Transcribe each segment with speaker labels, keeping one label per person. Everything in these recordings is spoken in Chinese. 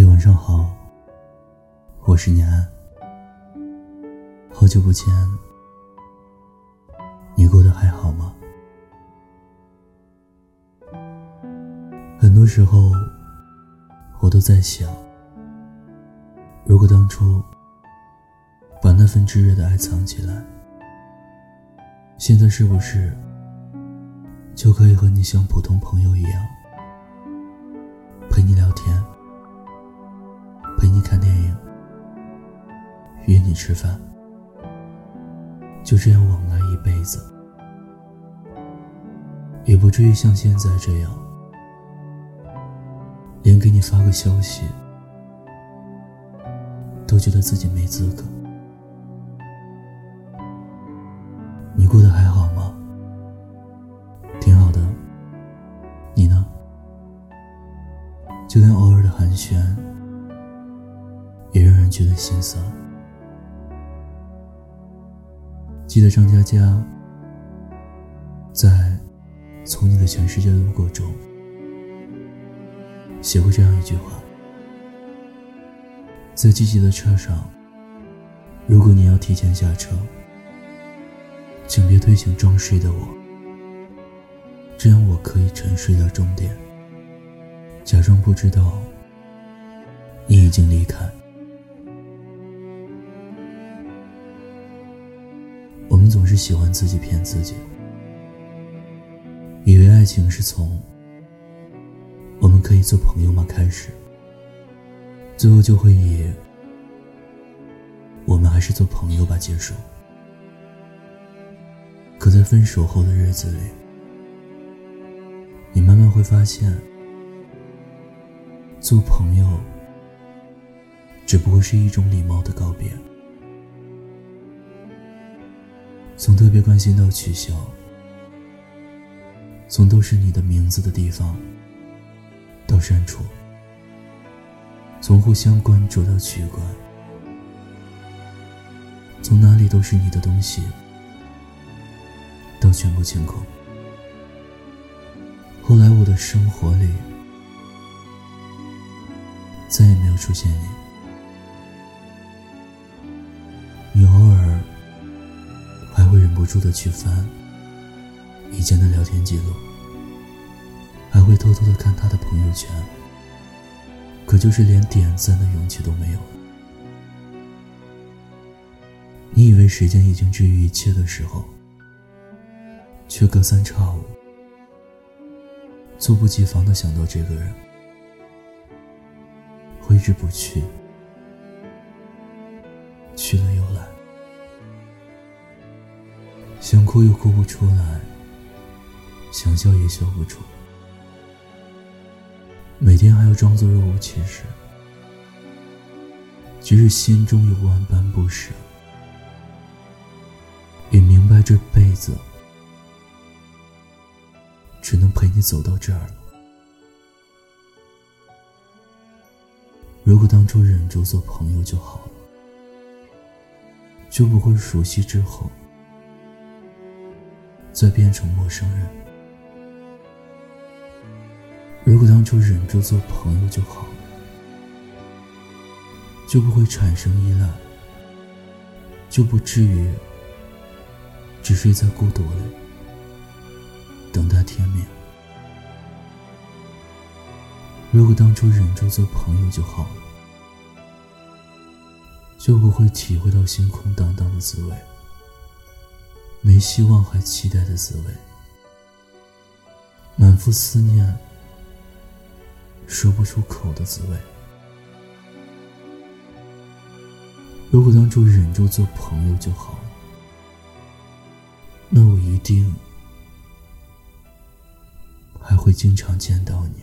Speaker 1: 嘿，晚上好，我是念安。好久不见，你过得还好吗？很多时候，我都在想，如果当初把那份炙热的爱藏起来，现在是不是就可以和你像普通朋友一样，约你吃饭，就这样往来一辈子，也不至于像现在这样，连给你发个消息都觉得自己没资格。你过得还好吗？挺好的。你呢？就连偶尔的寒暄。也让人觉得心酸。记得张嘉佳在《从你的全世界路过》中写过这样一句话：在积极的车上，如果你要提前下车，请别推醒装睡的我，这样我可以沉睡到终点，假装不知道你已经离开。总是喜欢自己骗自己，以为爱情是从“我们可以做朋友吗”开始，最后就会以“我们还是做朋友吧”结束。可在分手后的日子里，你慢慢会发现，做朋友只不过是一种礼貌的告别。从特别关心到取消，从都是你的名字的地方到删除，从互相关注到取关，从哪里都是你的东西到全部清空。后来我的生活里再也没有出现你。住的去翻以前的聊天记录，还会偷偷的看他的朋友圈，可就是连点赞的勇气都没有。你以为时间已经治愈一切的时候，却隔三差五，猝不及防的想到这个人，挥之不去，去了又想哭又哭不出来，想笑也笑不出，每天还要装作若无其事，即使心中有万般不舍，也明白这辈子只能陪你走到这儿了。如果当初忍住做朋友就好了，就不会熟悉之后。再变成陌生人。如果当初忍住做朋友就好了，就不会产生依赖，就不至于只睡在孤独里等待天明。如果当初忍住做朋友就好了，就不会体会到心空荡荡的滋味。没希望还期待的滋味，满腹思念说不出口的滋味。如果当初忍住做朋友就好了，那我一定还会经常见到你。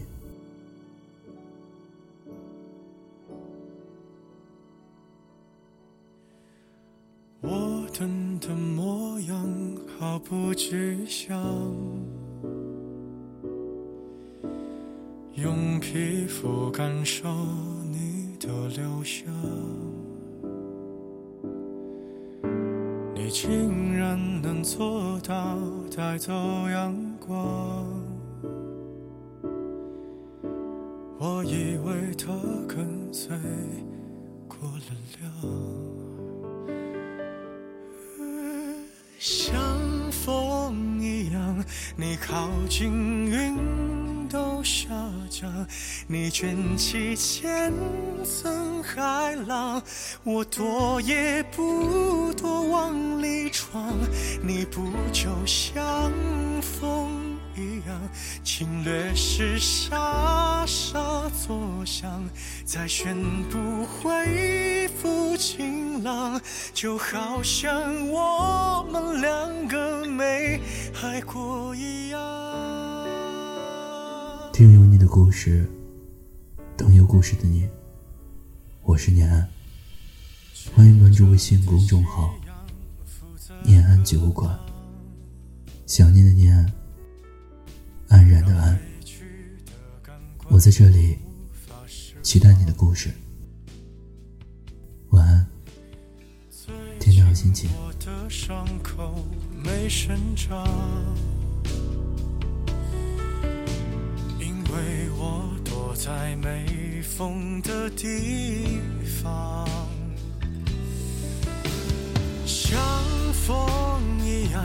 Speaker 2: 毫不具象，用皮肤感受你的留香，你竟然能做到带走阳光。我以为他跟随过了量，像风一样，你靠近云都下降，你卷起千层海浪，我躲也不躲往里闯，你不就像风？一样，侵略时沙沙作响，再宣布恢复晴朗，就好像我们两个没爱过一样。
Speaker 1: 听有你的故事，等有故事的你。我是念安，欢迎关注微信公众号“念安酒馆”。想念的念安。安然的安，我在这里，期待你的故事。心情。
Speaker 2: 因为我躲在没风的地方，像风一样，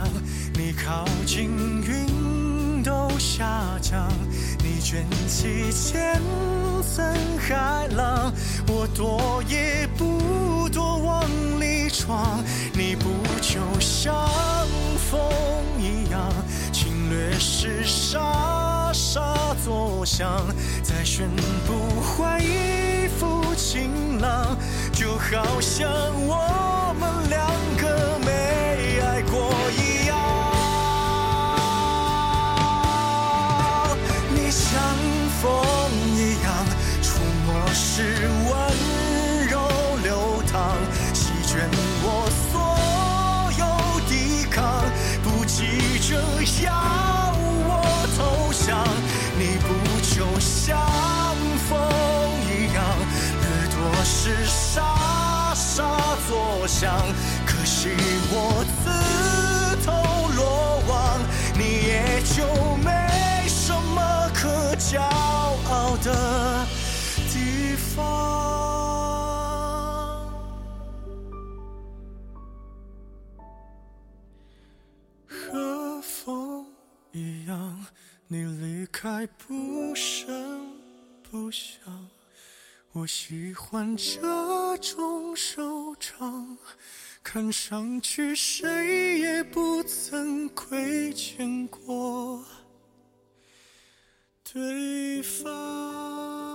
Speaker 2: 你靠近云都。下降，你卷起千层海浪，我躲也你不就像风一样，侵略时沙沙作响，再宣布换一副晴朗，就好像我作响。可惜我自投罗网，你也就没什么可骄傲。的地方，和风一样，你离开不声不响。我喜欢这种收场，看上去谁也不曾亏欠过对方。